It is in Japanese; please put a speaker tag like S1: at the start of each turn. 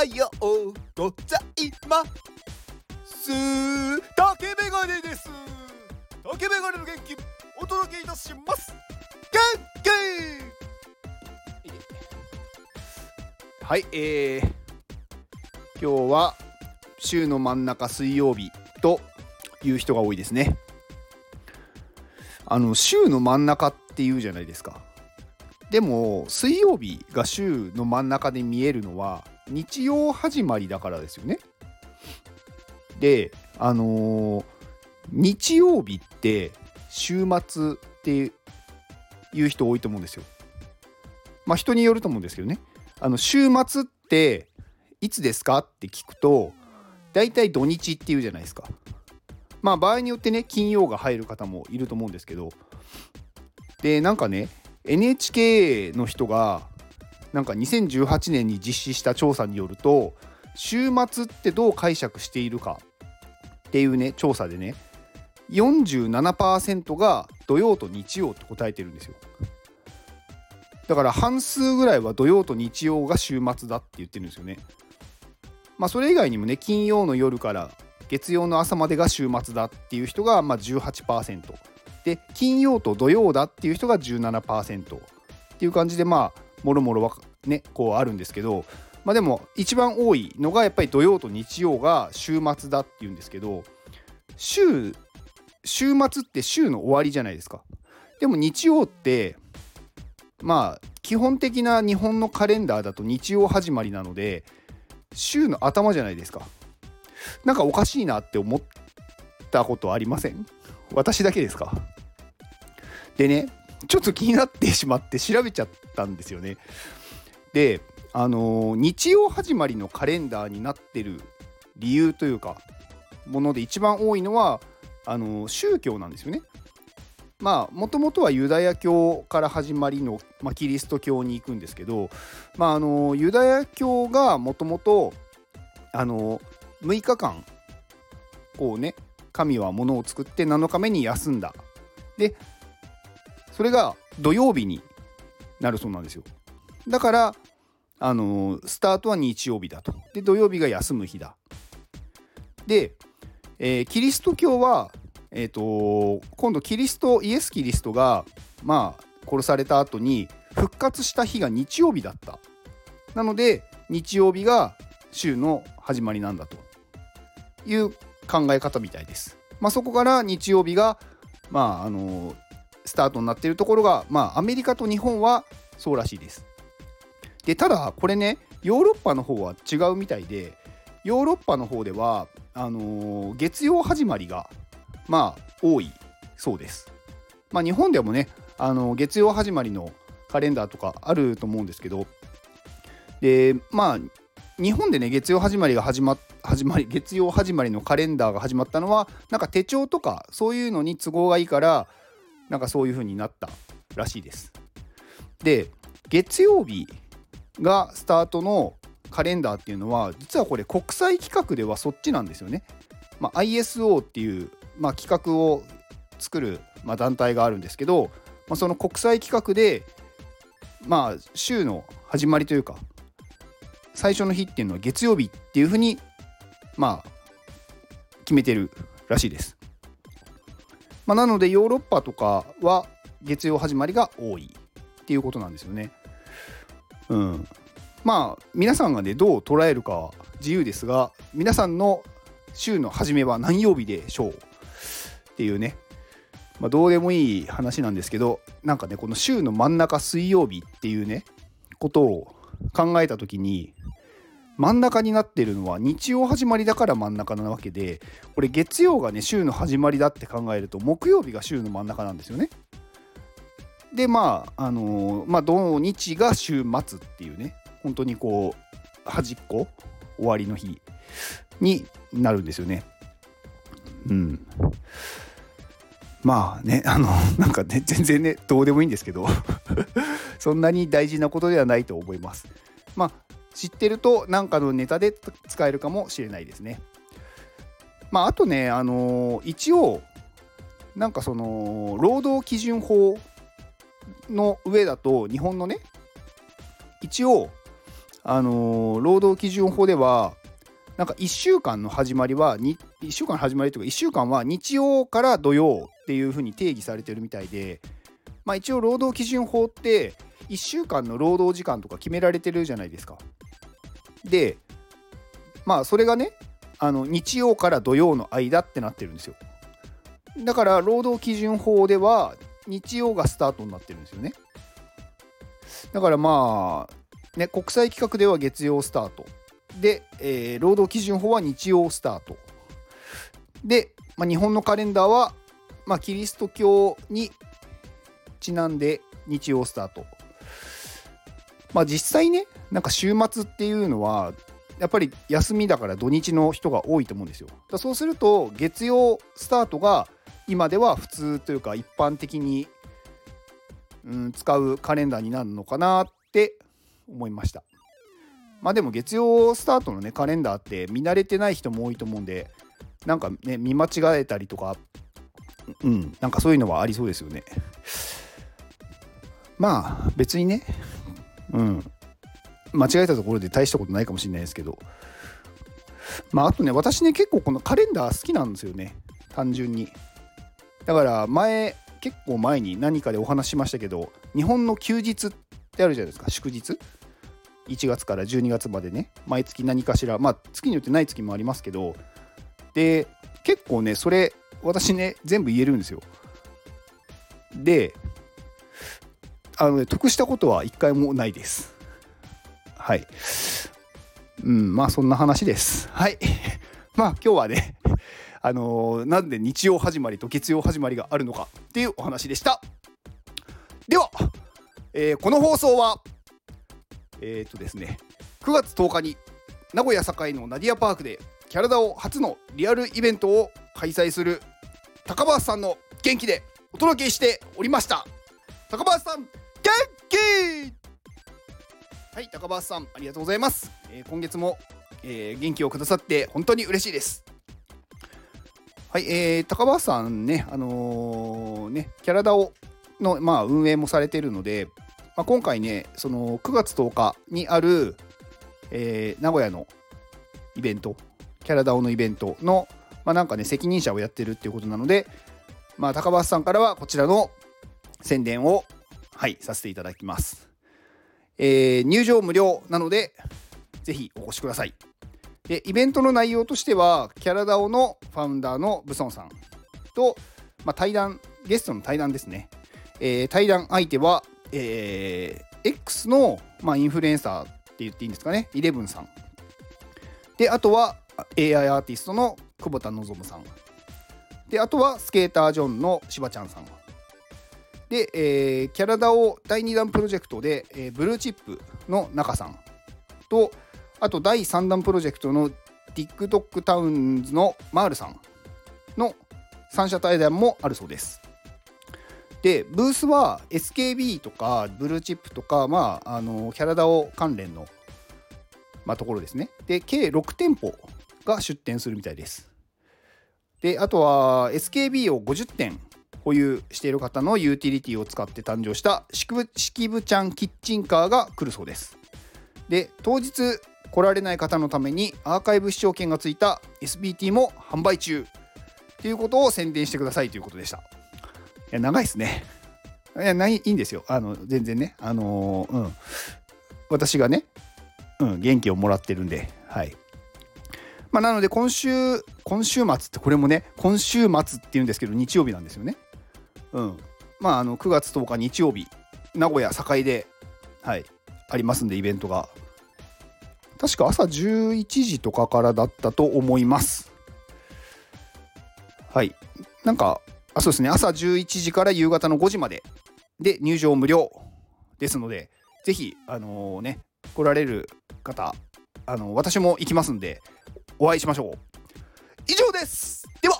S1: はようございます。竹メガネです。竹メガネの元気お届けいたします元気はいえー、今日は週の真ん中水曜日という人が多いですねあの週の真ん中っていうじゃないですかでも水曜日が週の真ん中で見えるのは日曜始まりだからですよね。であのー、日曜日って週末っていう人多いと思うんですよ。まあ人によると思うんですけどね。あの週末っていつですかって聞くと大体土日っていうじゃないですか。まあ場合によってね金曜が入る方もいると思うんですけどでなんかね NHK の人がなんか2018年に実施した調査によると週末ってどう解釈しているかっていうね調査でね47%が土曜と日曜って答えてるんですよ。だから半数ぐらいは土曜と日曜が週末だって言ってるんですよね。まあそれ以外にもね金曜の夜から月曜の朝までが週末だっていう人がまあ18%で金曜と土曜だっていう人が17%っていう感じでまあもろもろねこうあるんですけどまあでも一番多いのがやっぱり土曜と日曜が週末だっていうんですけど週週末って週の終わりじゃないですか。でも日曜ってまあ基本的な日本のカレンダーだと日曜始まりなので週の頭じゃないですか。なんかおかしいなって思ったことありません？私だけですか？でねちょっと気になってしまって調べちゃったんですよね。であのー、日曜始まりのカレンダーになってる理由というかもので一番多いのはあのー、宗教なんですよね。まあもともとはユダヤ教から始まりの、まあ、キリスト教に行くんですけど、まあ、あのユダヤ教がもともと6日間こうね神は物を作って7日目に休んだ。でそれが土曜日になるそうなんですよ。だからあのー、スタートは日曜日だと。で土曜日が休む日だ。で、えー、キリスト教はえっ、ー、と今度キリストイエス・キリストがまあ殺された後に復活した日が日曜日だった。なので日曜日が週の始まりなんだと。いう考え方みたいです。まあ、そこから日曜日が、まあ、あのスタートになっているところが、まあ、アメリカと日本はそうらしいです。でただこれねヨーロッパの方は違うみたいでヨーロッパの方ではあのー、月曜始まりがまあ多いそうです。まあ、日本でもねあの月曜始まりのカレンダーとかあると思うんですけどでまあ日本でね月曜始まりが始ま始まり月曜始まりのカレンダーが始まったのはなんか手帳とかそういうのに都合がいいからなんかそういう風になったらしいです。で月曜日がスタートのカレンダーっていうのは実はこれ国際規格ではそっちなんですよね。まあ、ISO っていう、まあ、規格を作る、まあ、団体があるんですけど、まあ、その国際規格でまあ週の始まりというか最初の日っていうのは月曜日っていうふうにまあ決めてるらしいです。まあ、なのでヨーロッパとかは月曜始まりが多いっていうことなんですよね。うん、まあ皆さんがねどう捉えるか自由ですが皆さんの週の初めは何曜日でしょうっていうね、まあ、どうでもいい話なんですけどなんかねこの週の真ん中水曜日っていうねことを考えた時に真ん中になってるのは日曜始まりだから真ん中なわけでこれ月曜がね週の始まりだって考えると木曜日が週の真ん中なんですよね。でまああのー、まあ土日が週末っていうね本当にこう端っこ終わりの日になるんですよね。うん。まあねあのなんかね全然ねどうでもいいんですけど そんなに大事なことではないと思います。まあ知ってると何かのネタで使えるかもしれないですね。まああとねあのー、一応なんかその労働基準法の上だと日本のね一応あのー労働基準法ではなんか1週間の始まりは1週間の始まりというか1週間は日曜から土曜っていうふうに定義されてるみたいで、まあ、一応労働基準法って1週間の労働時間とか決められてるじゃないですか。でまあそれがねあの日曜から土曜の間ってなってるんですよ。だから労働基準法では日曜がスタートになってるんですよね。だからまあね国際規格では月曜スタートで、えー労働基準法は日曜スタートで、まあ、日本のカレンダーは、まあ、キリスト教にちなんで日曜スタートまあ実際ねなんか週末っていうのはやっぱり休みだから土日の人が多いと思うんですよ。だそうすると月曜スタートが今では普通というか一般的に、うん、使うカレンダーになるのかなって思いました。まあでも月曜スタートのねカレンダーって見慣れてない人も多いと思うんでなんかね見間違えたりとかうんなんかそういうのはありそうですよね。まあ別にねうん。間違えたところで大したことないかもしれないですけど。まああとね私ね結構このカレンダー好きなんですよね。単純に。だから前結構前に何かでお話しましたけど日本の休日ってあるじゃないですか。祝日？1月から12月までね。毎月何かしら。まあ月によってない月もありますけど。で結構ねそれ私ね全部言えるんですよ。であのね得したことは一回もないですはい。うん、まあそんな話です。はい。まあ今日はね、あのーなんで日曜始まりと月曜始まりがあるのかっていうお話でした。では、えーこの放送は、えっ、とですね、9月10日に名古屋栄のナディアパークでキャラダオ初のリアルイベントを開催する高橋さんの元気でお届けしておりました。高橋さん、元気はい、高橋さん、ありがとうございます。えー今月も、えー元気をくださって本当に嬉しいです。はい、えー高橋さんね、あのーね、キャラダオの、まあ、運営もされているので、まあ、今回ね、その9月10日にある、えー名古屋のイベント、キャラダオのイベントの、まあ、なんかね、責任者をやってるっていうことなので、まあ、高橋さんからはこちらの宣伝を、はい、させていただきます。えー入場無料なので、ぜひお越しください。で、イベントの内容としては、キャラダオのファウンダーのブソンさんと、まあ、対談、ゲストの対談ですね。えー対談相手は、えー X の、まあ、インフルエンサーって言っていいんですかね、イレブンさん。で、あとは AI アーティストの久保田望さん。で、あとはスケータージョンのしばちゃんさん。で、えーキャラダオ第2弾プロジェクトで、えーブルーチップの中さんと、あと第3弾プロジェクトの TikTok タウンズのマールさんの三者対談もあるそうです。で、ブースは SKB とかブルーチップとか、まあ、あのキャラダオ関連の、まあ、ところですね。で、計6店舗が出店するみたいです。で、あとは SKB を50点保有している方のユーティリティを使って誕生した式部式部ちゃんキッチンカーが来るそうです。で、当日来られない方のためにアーカイブ視聴券がついた SBT も販売中ということを宣伝してくださいということでした。いや、長いですね。いや、ないいいんですよ。あの、全然ね。あのーうん。私がね、うん、元気をもらってるんで、はい。まあ、なので今週、今週末ってこれもね、今週末っていうんですけど、日曜日なんですよね。うん。まあ、あの、9月10日日曜日、名古屋栄で、はい、ありますんで、イベントが。確か朝11時とかからだったと思います。はい。なんか、あそうですね、朝11時から夕方の5時までで入場無料ですので、ぜひ、あのね、来られる方、あの私も行きますんで、お会いしましょう。以上ですでは、